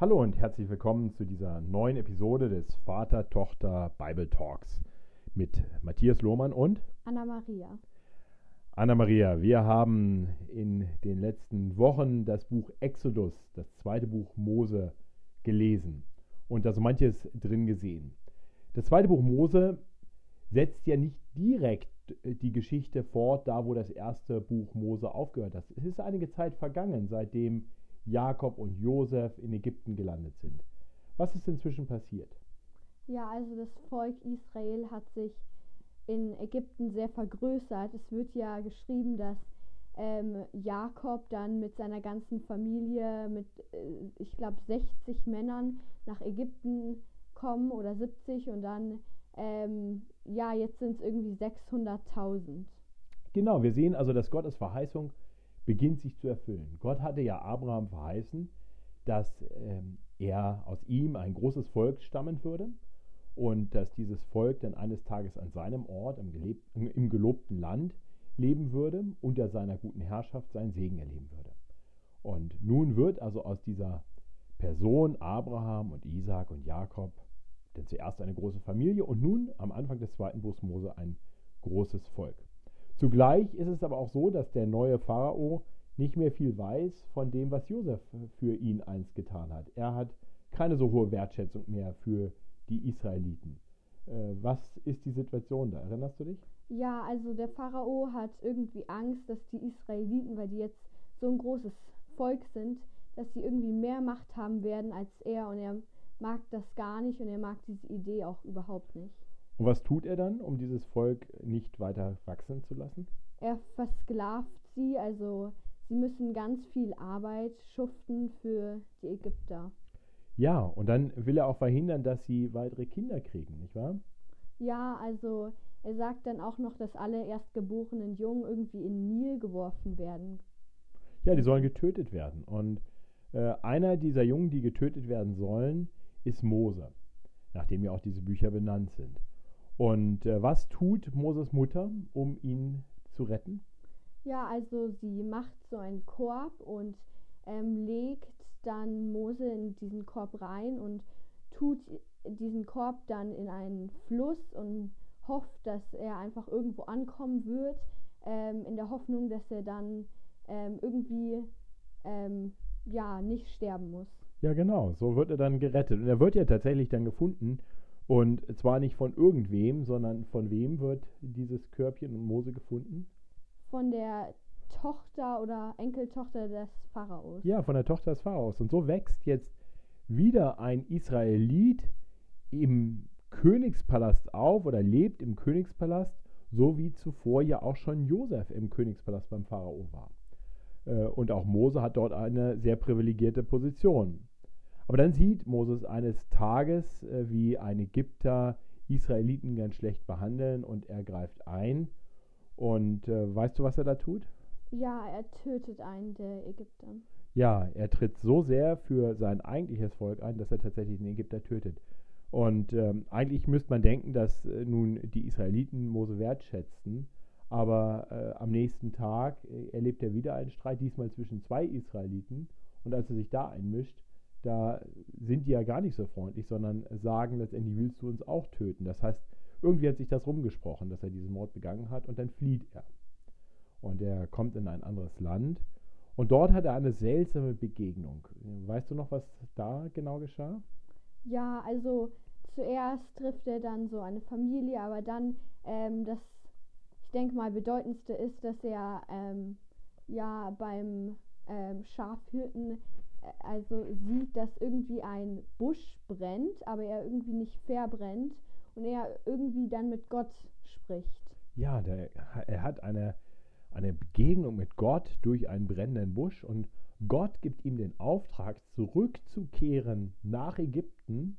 Hallo und herzlich willkommen zu dieser neuen Episode des Vater-Tochter Bible Talks mit Matthias Lohmann und Anna Maria. Anna Maria, wir haben in den letzten Wochen das Buch Exodus, das zweite Buch Mose, gelesen und da so manches drin gesehen. Das zweite Buch Mose setzt ja nicht direkt die Geschichte fort, da wo das erste Buch Mose aufgehört hat. Es ist einige Zeit vergangen, seitdem Jakob und Josef in Ägypten gelandet sind. Was ist inzwischen passiert? Ja, also das Volk Israel hat sich in Ägypten sehr vergrößert. Es wird ja geschrieben, dass ähm, Jakob dann mit seiner ganzen Familie, mit äh, ich glaube 60 Männern nach Ägypten kommen oder 70 und dann, ähm, ja, jetzt sind es irgendwie 600.000. Genau, wir sehen also, dass Gottes Verheißung beginnt sich zu erfüllen. Gott hatte ja Abraham verheißen, dass ähm, er aus ihm ein großes Volk stammen würde und dass dieses Volk dann eines Tages an seinem Ort, im, gelebt, im gelobten Land, leben würde, unter seiner guten Herrschaft seinen Segen erleben würde. Und nun wird also aus dieser Person Abraham und Isaac und Jakob denn zuerst eine große Familie und nun am Anfang des zweiten Buchs Mose ein großes Volk. Zugleich ist es aber auch so, dass der neue Pharao nicht mehr viel weiß von dem, was Josef für ihn einst getan hat. Er hat keine so hohe Wertschätzung mehr für die Israeliten. Äh, was ist die Situation da? Erinnerst du dich? Ja, also der Pharao hat irgendwie Angst, dass die Israeliten, weil die jetzt so ein großes Volk sind, dass sie irgendwie mehr Macht haben werden als er und er mag das gar nicht und er mag diese Idee auch überhaupt nicht. Und was tut er dann, um dieses Volk nicht weiter wachsen zu lassen? Er versklavt sie, also sie müssen ganz viel Arbeit schuften für die Ägypter. Ja, und dann will er auch verhindern, dass sie weitere Kinder kriegen, nicht wahr? Ja, also er sagt dann auch noch, dass alle erstgeborenen Jungen irgendwie in den Nil geworfen werden. Ja, die sollen getötet werden. Und äh, einer dieser Jungen, die getötet werden sollen, ist Mose, nachdem ja auch diese Bücher benannt sind. Und äh, was tut Moses Mutter, um ihn zu retten? Ja, also sie macht so einen Korb und ähm, legt dann Mose in diesen Korb rein und tut diesen Korb dann in einen Fluss und hofft, dass er einfach irgendwo ankommen wird, ähm, in der Hoffnung, dass er dann ähm, irgendwie ähm, ja nicht sterben muss. Ja, genau, so wird er dann gerettet. Und er wird ja tatsächlich dann gefunden und zwar nicht von irgendwem, sondern von wem wird dieses Körbchen und Mose gefunden? Von der Tochter oder Enkeltochter des Pharaos. Ja, von der Tochter des Pharaos. Und so wächst jetzt wieder ein Israelit im Königspalast auf oder lebt im Königspalast, so wie zuvor ja auch schon Josef im Königspalast beim Pharao war. Äh, und auch Mose hat dort eine sehr privilegierte Position. Aber dann sieht Moses eines Tages, äh, wie ein Ägypter Israeliten ganz schlecht behandeln und er greift ein. Und äh, weißt du, was er da tut? Ja, er tötet einen der Ägypter. Ja, er tritt so sehr für sein eigentliches Volk ein, dass er tatsächlich den Ägypter tötet. Und ähm, eigentlich müsste man denken, dass äh, nun die Israeliten Mose wertschätzten, aber äh, am nächsten Tag äh, erlebt er wieder einen Streit, diesmal zwischen zwei Israeliten. Und als er sich da einmischt, da sind die ja gar nicht so freundlich, sondern sagen letztendlich, willst du uns auch töten? Das heißt, irgendwie hat sich das rumgesprochen, dass er diesen Mord begangen hat und dann flieht er. Und er kommt in ein anderes Land und dort hat er eine seltsame Begegnung. Weißt du noch, was da genau geschah? Ja, also zuerst trifft er dann so eine Familie, aber dann ähm, das, ich denke mal, bedeutendste ist, dass er ähm, ja beim ähm, Schafhirten also sieht, dass irgendwie ein Busch brennt, aber er irgendwie nicht verbrennt und er irgendwie dann mit Gott spricht. Ja, der, er hat eine, eine Begegnung mit Gott durch einen brennenden Busch und Gott gibt ihm den Auftrag, zurückzukehren nach Ägypten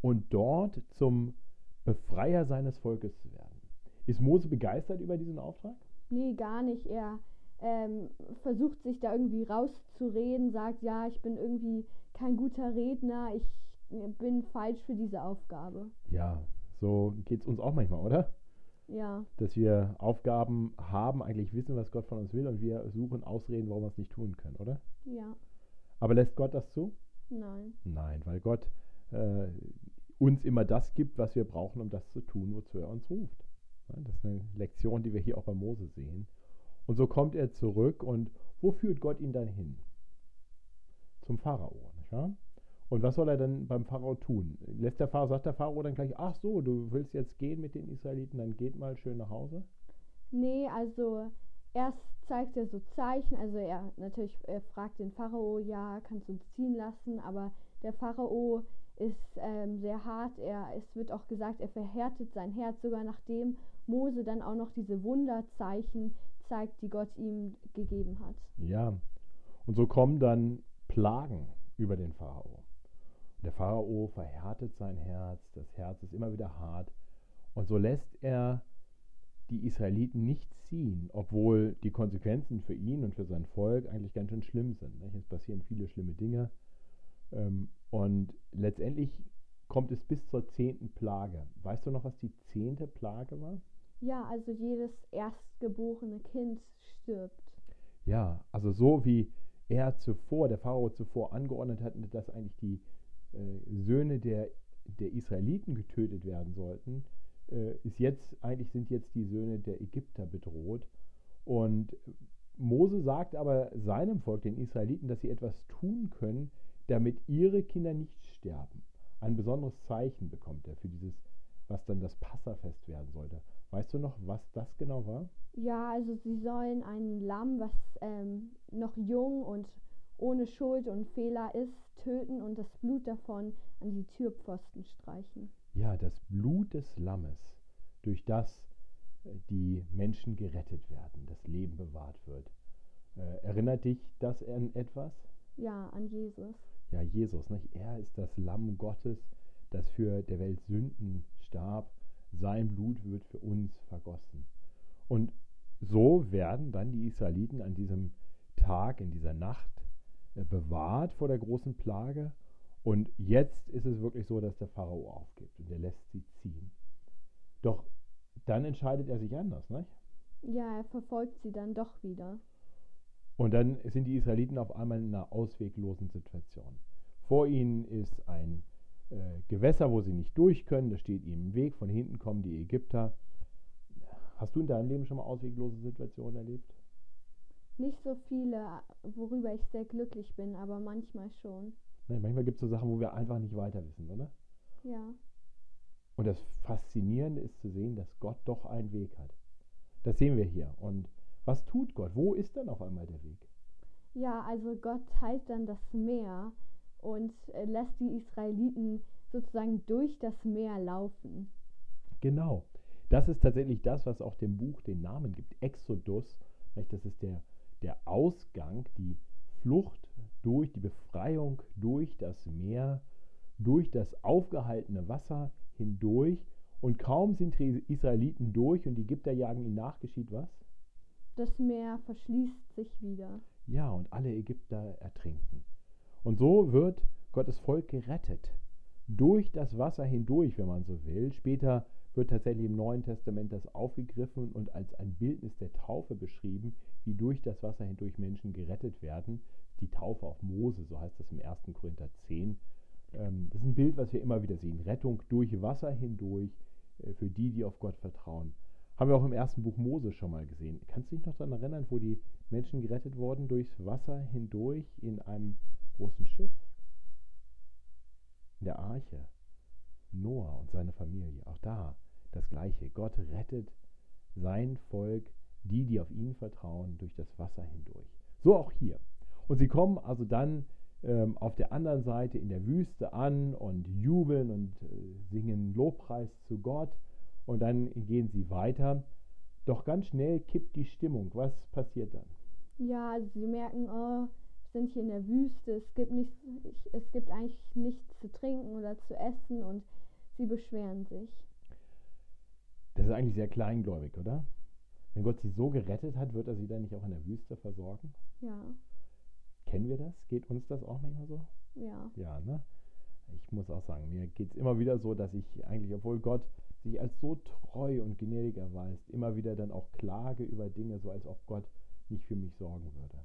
und dort zum Befreier seines Volkes zu werden. Ist Mose begeistert über diesen Auftrag? Nee, gar nicht. Er ähm, versucht sich da irgendwie rauszureden, sagt, ja, ich bin irgendwie kein guter Redner, ich bin falsch für diese Aufgabe. Ja, so geht es uns auch manchmal, oder? Ja. Dass wir Aufgaben haben, eigentlich wissen, was Gott von uns will und wir suchen Ausreden, warum wir es nicht tun können, oder? Ja. Aber lässt Gott das zu? Nein. Nein, weil Gott äh, uns immer das gibt, was wir brauchen, um das zu tun, wozu er uns ruft. Ja, das ist eine Lektion, die wir hier auch bei Mose sehen. Und so kommt er zurück und wo führt Gott ihn dann hin? Zum Pharao, nicht wahr? Und was soll er dann beim Pharao tun? Lässt der Pharao, sagt der Pharao dann gleich, ach so, du willst jetzt gehen mit den Israeliten, dann geht mal schön nach Hause? Nee, also erst zeigt er so Zeichen, also er natürlich er fragt den Pharao, ja, kannst du uns ziehen lassen, aber der Pharao ist ähm, sehr hart. Er, es wird auch gesagt, er verhärtet sein Herz, sogar nachdem Mose dann auch noch diese Wunderzeichen zeigt, die Gott ihm gegeben hat. Ja, und so kommen dann Plagen über den Pharao. Der Pharao verhärtet sein Herz, das Herz ist immer wieder hart. Und so lässt er die Israeliten nicht ziehen, obwohl die Konsequenzen für ihn und für sein Volk eigentlich ganz schön schlimm sind. Es passieren viele schlimme Dinge. Ähm, und letztendlich kommt es bis zur zehnten Plage. Weißt du noch, was die zehnte Plage war? Ja, also jedes erstgeborene Kind stirbt. Ja, also so wie er zuvor, der Pharao zuvor angeordnet hat, dass eigentlich die äh, Söhne der, der Israeliten getötet werden sollten, äh, ist jetzt, eigentlich sind jetzt die Söhne der Ägypter bedroht. Und Mose sagt aber seinem Volk, den Israeliten, dass sie etwas tun können, damit ihre Kinder nicht sterben. Ein besonderes Zeichen bekommt er für dieses, was dann das Passafest werden sollte. Weißt du noch, was das genau war? Ja, also sie sollen ein Lamm, was ähm, noch jung und ohne Schuld und Fehler ist, töten und das Blut davon an die Türpfosten streichen. Ja, das Blut des Lammes, durch das äh, die Menschen gerettet werden, das Leben bewahrt wird. Äh, erinnert dich das an etwas? Ja, an Jesus. Ja, Jesus, nicht? er ist das Lamm Gottes, das für der Welt Sünden starb. Sein Blut wird für uns vergossen. Und so werden dann die Israeliten an diesem Tag, in dieser Nacht äh, bewahrt vor der großen Plage. Und jetzt ist es wirklich so, dass der Pharao aufgibt und er lässt sie ziehen. Doch dann entscheidet er sich anders, nicht? Ja, er verfolgt sie dann doch wieder. Und dann sind die Israeliten auf einmal in einer ausweglosen Situation. Vor ihnen ist ein äh, Gewässer, wo sie nicht durch können, das steht ihnen im Weg, von hinten kommen die Ägypter. Hast du in deinem Leben schon mal ausweglose Situationen erlebt? Nicht so viele, worüber ich sehr glücklich bin, aber manchmal schon. Nee, manchmal gibt es so Sachen, wo wir einfach nicht weiter wissen, oder? Ja. Und das Faszinierende ist zu sehen, dass Gott doch einen Weg hat. Das sehen wir hier. Und was tut Gott? Wo ist dann auf einmal der Weg? Ja, also Gott teilt dann das Meer und äh, lässt die Israeliten sozusagen durch das Meer laufen. Genau. Das ist tatsächlich das, was auch dem Buch den Namen gibt. Exodus. Das ist der, der Ausgang, die Flucht durch die Befreiung durch das Meer, durch das aufgehaltene Wasser hindurch. Und kaum sind die Israeliten durch und die Ägypter jagen ihnen nach, geschieht was? Das Meer verschließt sich wieder. Ja, und alle Ägypter ertrinken. Und so wird Gottes Volk gerettet. Durch das Wasser hindurch, wenn man so will. Später wird tatsächlich im Neuen Testament das aufgegriffen und als ein Bildnis der Taufe beschrieben, wie durch das Wasser hindurch Menschen gerettet werden. Die Taufe auf Mose, so heißt das im 1. Korinther 10. Ähm, das ist ein Bild, was wir immer wieder sehen. Rettung durch Wasser hindurch äh, für die, die auf Gott vertrauen. Haben wir auch im ersten Buch Mose schon mal gesehen. Kannst du dich noch daran erinnern, wo die Menschen gerettet wurden durchs Wasser hindurch in einem großen Schiff? In der Arche. Noah und seine Familie. Auch da das Gleiche. Gott rettet sein Volk, die, die auf ihn vertrauen, durch das Wasser hindurch. So auch hier. Und sie kommen also dann ähm, auf der anderen Seite in der Wüste an und jubeln und äh, singen Lobpreis zu Gott. Und dann gehen sie weiter. Doch ganz schnell kippt die Stimmung. Was passiert dann? Ja, also sie merken, oh, sind hier in der Wüste, es gibt, nicht, es gibt eigentlich nichts zu trinken oder zu essen und sie beschweren sich. Das ist eigentlich sehr kleingläubig, oder? Wenn Gott sie so gerettet hat, wird er sie dann nicht auch in der Wüste versorgen? Ja. Kennen wir das? Geht uns das auch manchmal so? Ja. Ja, ne? Ich muss auch sagen, mir geht es immer wieder so, dass ich eigentlich, obwohl Gott sich als so treu und gnädig erweist, immer wieder dann auch klage über Dinge, so als ob Gott nicht für mich sorgen würde.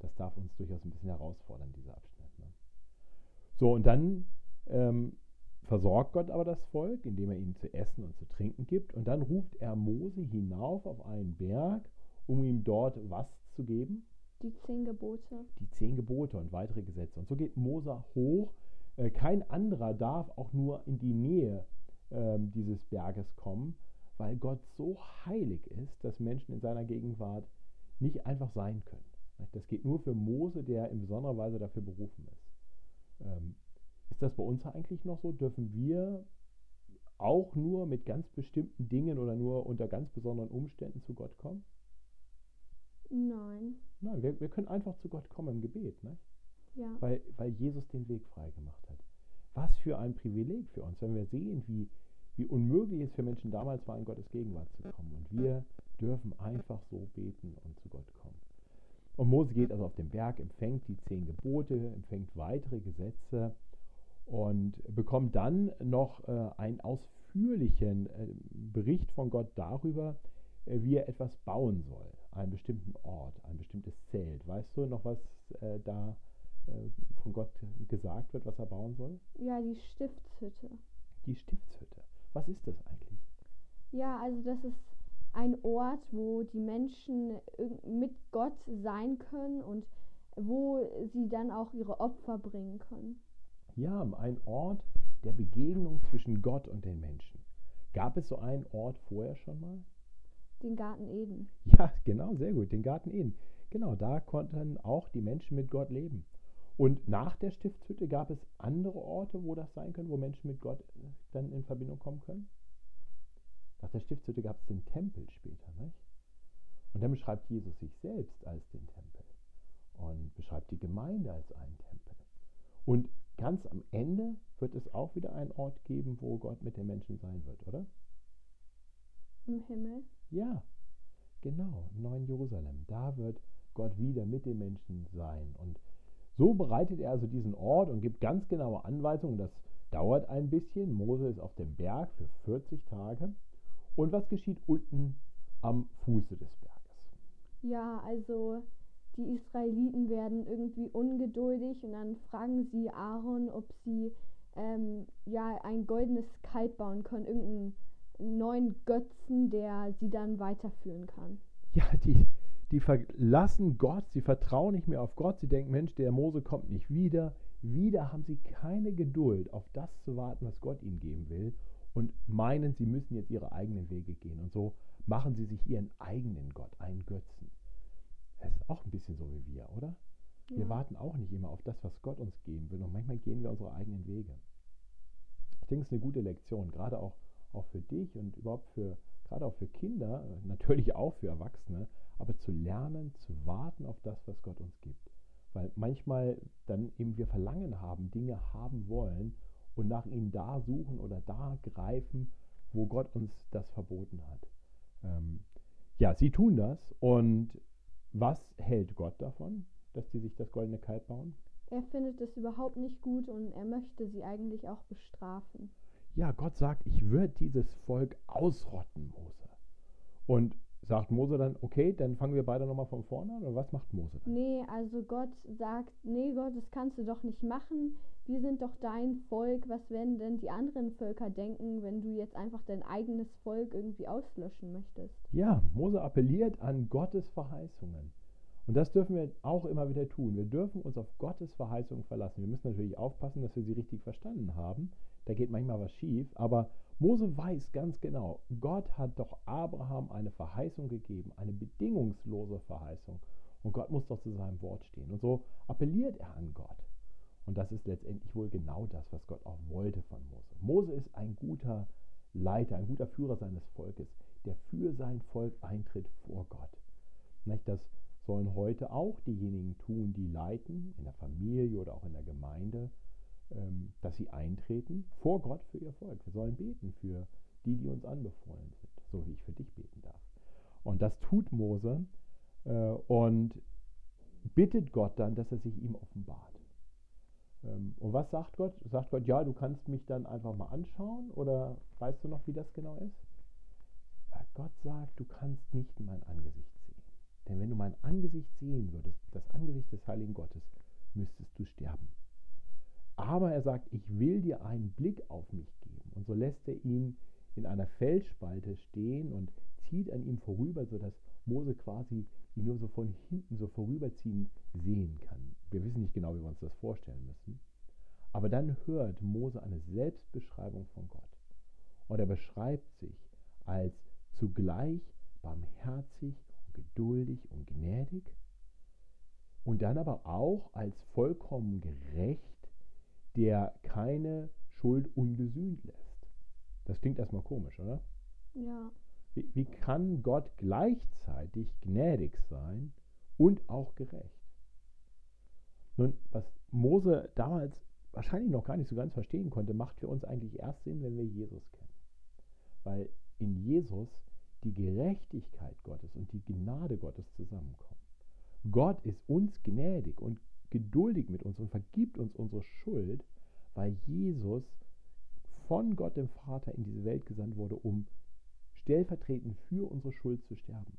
Das darf uns durchaus ein bisschen herausfordern, dieser Abschnitt. Ne? So, und dann ähm, versorgt Gott aber das Volk, indem er ihnen zu essen und zu trinken gibt. Und dann ruft er Mose hinauf auf einen Berg, um ihm dort was zu geben? Die zehn Gebote. Die zehn Gebote und weitere Gesetze. Und so geht Mose hoch. Äh, kein anderer darf auch nur in die Nähe äh, dieses Berges kommen, weil Gott so heilig ist, dass Menschen in seiner Gegenwart nicht einfach sein können. Das geht nur für Mose, der in besonderer Weise dafür berufen ist. Ähm, ist das bei uns eigentlich noch so? Dürfen wir auch nur mit ganz bestimmten Dingen oder nur unter ganz besonderen Umständen zu Gott kommen? Nein. Nein, wir, wir können einfach zu Gott kommen im Gebet, ne? Ja. weil, weil Jesus den Weg frei gemacht hat. Was für ein Privileg für uns, wenn wir sehen, wie, wie unmöglich es für Menschen damals war, in Gottes Gegenwart zu kommen. Und wir dürfen einfach so beten und zu Gott kommen. Und Mose geht also auf den Berg, empfängt die zehn Gebote, empfängt weitere Gesetze und bekommt dann noch äh, einen ausführlichen äh, Bericht von Gott darüber, äh, wie er etwas bauen soll, einen bestimmten Ort, ein bestimmtes Zelt. Weißt du noch, was da von Gott gesagt wird, was er bauen soll? Ja, die Stiftshütte. Die Stiftshütte. Was ist das eigentlich? Ja, also das ist ein Ort, wo die Menschen mit Gott sein können und wo sie dann auch ihre Opfer bringen können. Ja, ein Ort der Begegnung zwischen Gott und den Menschen. Gab es so einen Ort vorher schon mal? Den Garten Eden. Ja, genau, sehr gut, den Garten Eden. Genau, da konnten auch die Menschen mit Gott leben. Und nach der Stiftshütte gab es andere Orte, wo das sein können, wo Menschen mit Gott äh, dann in Verbindung kommen können? Nach der Stiftshütte gab es den Tempel später, nicht? Und dann beschreibt Jesus sich selbst als den Tempel und beschreibt die Gemeinde als einen Tempel. Und ganz am Ende wird es auch wieder einen Ort geben, wo Gott mit den Menschen sein wird, oder? Im Himmel? Ja, genau, im neuen Jerusalem. Da wird Gott wieder mit den Menschen sein. Und so bereitet er also diesen Ort und gibt ganz genaue Anweisungen. Das dauert ein bisschen. Mose ist auf dem Berg für 40 Tage. Und was geschieht unten am Fuße des Berges? Ja, also die Israeliten werden irgendwie ungeduldig und dann fragen sie Aaron, ob sie ähm, ja ein goldenes Kalb bauen können, irgendeinen neuen Götzen, der sie dann weiterführen kann. Ja, die, die verlassen Gott, sie vertrauen nicht mehr auf Gott, sie denken, Mensch, der Mose kommt nicht wieder. Wieder haben sie keine Geduld, auf das zu warten, was Gott ihnen geben will und meinen, sie müssen jetzt ihre eigenen Wege gehen. Und so machen sie sich ihren eigenen Gott, einen Götzen. Das ist auch ein bisschen so wie wir, oder? Wir Ja. warten auch nicht immer auf das, was Gott uns geben will. Und manchmal gehen wir unsere eigenen Wege. Ich denke, es ist eine gute Lektion, gerade auch, auch für dich und überhaupt für, gerade auch für Kinder, äh, natürlich auch für Erwachsene, aber zu lernen, zu warten auf das, was Gott uns gibt. Weil manchmal dann eben wir Verlangen haben, Dinge haben wollen und nach ihnen da suchen oder da greifen, wo Gott uns das verboten hat. Ähm, ja, sie tun das und was hält Gott davon, dass die sich das goldene Kalb bauen? Er findet es überhaupt nicht gut und er möchte sie eigentlich auch bestrafen. Ja, Gott sagt, ich würde dieses Volk ausrotten, Mose. Und sagt Mose dann, okay, dann fangen wir beide nochmal von vorne an? Oder was macht Mose dann? Nee, also Gott sagt, nee Gott, das kannst du doch nicht machen. Wir sind doch dein Volk. Was werden denn die anderen Völker denken, wenn du jetzt einfach dein eigenes Volk irgendwie auslöschen möchtest? Ja, Mose appelliert an Gottes Verheißungen. Und das dürfen wir auch immer wieder tun. Wir dürfen uns auf Gottes Verheißungen verlassen. Wir müssen natürlich aufpassen, dass wir sie richtig verstanden haben. Da geht manchmal was schief. Aber Mose weiß ganz genau, Gott hat doch Abraham eine Verheißung gegeben, eine bedingungslose Verheißung. Und Gott muss doch zu seinem Wort stehen. Und so appelliert er an Gott. Und das ist letztendlich wohl genau das, was Gott auch wollte von Mose. Mose ist ein guter Leiter, ein guter Führer seines Volkes, der für sein Volk eintritt vor Gott. Das sollen heute auch diejenigen tun, die leiten, in der Familie oder auch in der Gemeinde, dass sie eintreten vor Gott für ihr Volk. Wir sollen beten für die, die uns anbefohlen sind, so wie ich für dich beten darf. Und das tut Mose äh, und bittet Gott dann, dass er sich ihm offenbart. Ähm, und was sagt Gott? Sagt Gott, ja, du kannst mich dann einfach mal anschauen oder weißt du noch, wie das genau ist? Weil Gott sagt, du kannst nicht mein Angesicht sehen. Denn wenn du mein Angesicht sehen würdest, das Angesicht des heiligen Gottes, müsstest du sterben. Aber er sagt, ich will dir einen Blick auf mich geben. Und so lässt er ihn in einer Felsspalte stehen und zieht an ihm vorüber, sodass Mose quasi ihn nur so von hinten so vorüberziehen sehen kann. Wir wissen nicht genau, wie wir uns das vorstellen müssen. Aber dann hört Mose eine Selbstbeschreibung von Gott. Und er beschreibt sich als zugleich barmherzig und geduldig und gnädig und dann aber auch als vollkommen gerecht, der keine Schuld ungesühnt lässt. Das klingt erstmal komisch, oder? Ja. Wie, wie kann Gott gleichzeitig gnädig sein und auch gerecht? Nun, was Mose damals wahrscheinlich noch gar nicht so ganz verstehen konnte, macht für uns eigentlich erst Sinn, wenn wir Jesus kennen. Weil in Jesus die Gerechtigkeit Gottes und die Gnade Gottes zusammenkommen. Gott ist uns gnädig und geduldig mit uns und vergibt uns unsere Schuld, weil Jesus von Gott dem Vater in diese Welt gesandt wurde, um stellvertretend für unsere Schuld zu sterben.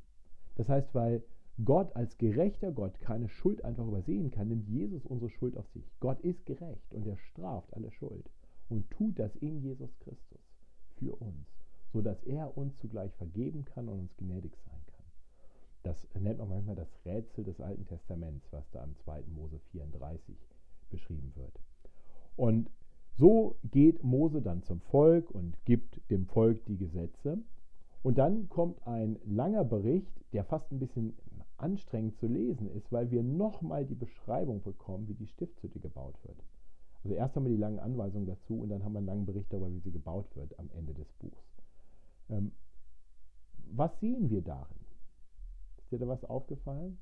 Das heißt, weil Gott als gerechter Gott keine Schuld einfach übersehen kann, nimmt Jesus unsere Schuld auf sich. Gott ist gerecht und er straft alle Schuld und tut das in Jesus Christus für uns, sodass er uns zugleich vergeben kann und uns gnädig sein. Das nennt man manchmal das Rätsel des Alten Testaments, was da im 2. Mose 34 beschrieben wird. Und so geht Mose dann zum Volk und gibt dem Volk die Gesetze. Und dann kommt ein langer Bericht, der fast ein bisschen anstrengend zu lesen ist, weil wir nochmal die Beschreibung bekommen, wie die Stiftshütte gebaut wird. Also erst haben wir die langen Anweisungen dazu und dann haben wir einen langen Bericht darüber, wie sie gebaut wird am Ende des Buchs. Ähm, was sehen wir darin? Ist dir da was aufgefallen?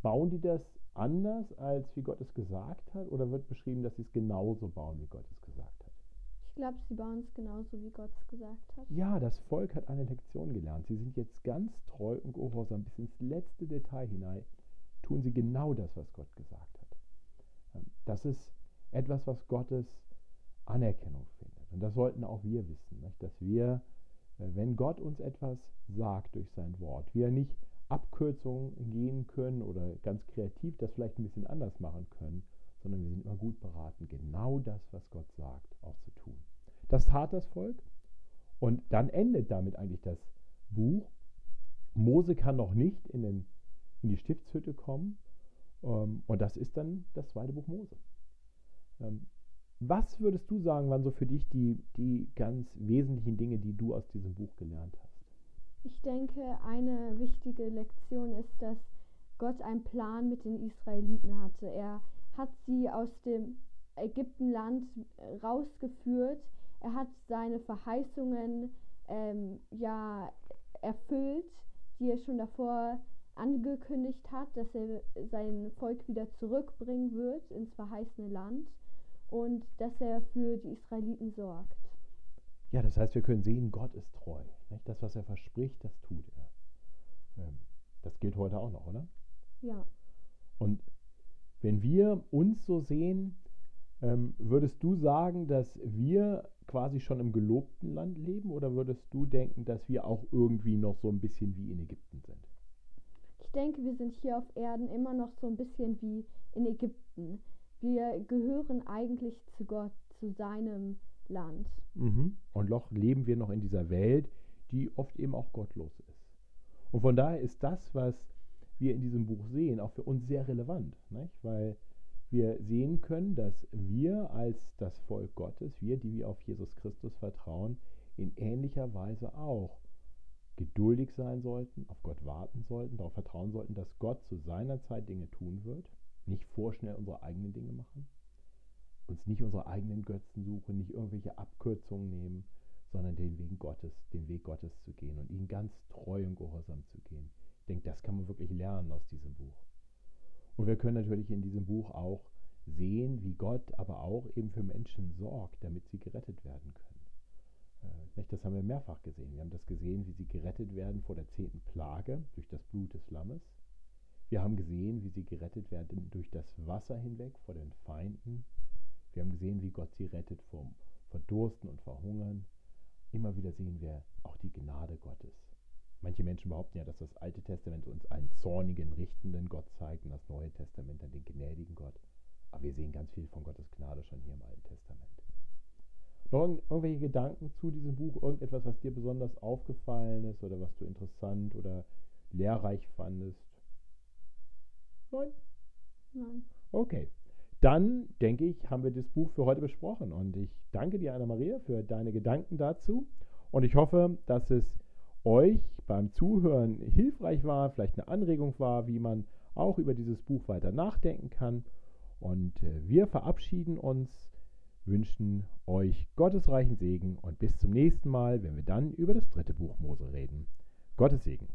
Bauen die das anders, als wie Gott es gesagt hat? Oder wird beschrieben, dass sie es genauso bauen, wie Gott es gesagt hat? Ich glaube, sie bauen es genauso, wie Gott es gesagt hat. Ja, das Volk hat eine Lektion gelernt. Sie sind jetzt ganz treu und gehorsam bis ins letzte Detail hinein. Tun sie genau das, was Gott gesagt hat. Ähm, das ist etwas, was Gottes Anerkennung findet. Und das sollten auch wir wissen, nicht? dass wir, äh, wenn Gott uns etwas sagt durch sein Wort, wir nicht Abkürzungen gehen können oder ganz kreativ das vielleicht ein bisschen anders machen können, sondern wir sind immer gut beraten, genau das, was Gott sagt, auch zu tun. Das tat das Volk und dann endet damit eigentlich das Buch. Mose kann noch nicht in, den, in die Stiftshütte kommen ähm, und das ist dann das zweite Buch Mose. Ähm, was würdest du sagen, waren so für dich die, die ganz wesentlichen Dinge, die du aus diesem Buch gelernt hast? Ich denke, eine wichtige Lektion ist, dass Gott einen Plan mit den Israeliten hatte. Er hat sie aus dem Ägyptenland rausgeführt. Er hat seine Verheißungen ähm, ja erfüllt, die er schon davor angekündigt hat, dass er sein Volk wieder zurückbringen wird ins verheißene Land und dass er für die Israeliten sorgt. Ja, das heißt, wir können sehen, Gott ist treu. Nicht? Das, was er verspricht, das tut er. Ähm, das gilt heute auch noch, oder? Ja. Und wenn wir uns so sehen, ähm, würdest du sagen, dass wir quasi schon im gelobten Land leben oder würdest du denken, dass wir auch irgendwie noch so ein bisschen wie in Ägypten sind? Ich denke, wir sind hier auf Erden immer noch so ein bisschen wie in Ägypten. Wir gehören eigentlich zu Gott, zu seinem Land. Mhm. Und doch leben wir noch in dieser Welt, die oft eben auch gottlos ist. Und von daher ist das, was wir in diesem Buch sehen, auch für uns sehr relevant, nicht? weil wir sehen können, dass wir als das Volk Gottes, wir, die wir auf Jesus Christus vertrauen, in ähnlicher Weise auch geduldig sein sollten, auf Gott warten sollten, darauf vertrauen sollten, dass Gott zu seiner Zeit Dinge tun wird, nicht vorschnell unsere eigenen Dinge machen, uns nicht unsere eigenen Götzen suchen, nicht irgendwelche Abkürzungen nehmen, sondern den Weg Gottes, den Weg Gottes zu gehen und ihn ganz treu und gehorsam zu gehen. Ich denke, das kann man wirklich lernen aus diesem Buch. Und wir können natürlich in diesem Buch auch sehen, wie Gott aber auch eben für Menschen sorgt, damit sie gerettet werden können. Äh, das haben wir mehrfach gesehen. Wir haben das gesehen, wie sie gerettet werden vor der zehnten Plage durch das Blut des Lammes. Wir haben gesehen, wie sie gerettet werden durch das Wasser hinweg vor den Feinden. Wir haben gesehen, wie Gott sie rettet vom Verdursten und Verhungern. Immer wieder sehen wir auch die Gnade Gottes. Manche Menschen behaupten ja, dass das Alte Testament uns einen zornigen, richtenden Gott zeigt und das Neue Testament dann den gnädigen Gott. Aber wir sehen ganz viel von Gottes Gnade schon hier im Alten. Noch irgend, irgendwelche Gedanken zu diesem Buch? Irgendetwas, was dir besonders aufgefallen ist oder was du interessant oder lehrreich fandest? Nein? Nein. Okay. Dann denke ich, haben wir das Buch für heute besprochen. Und ich danke dir, Anna-Maria, für deine Gedanken dazu. Und ich hoffe, dass es euch beim Zuhören hilfreich war, vielleicht eine Anregung war, wie man auch über dieses Buch weiter nachdenken kann. Und äh, wir verabschieden uns, wünschen euch gottesreichen Segen und bis zum nächsten Mal, wenn wir dann über das dritte Buch Mose reden. Gottes Segen.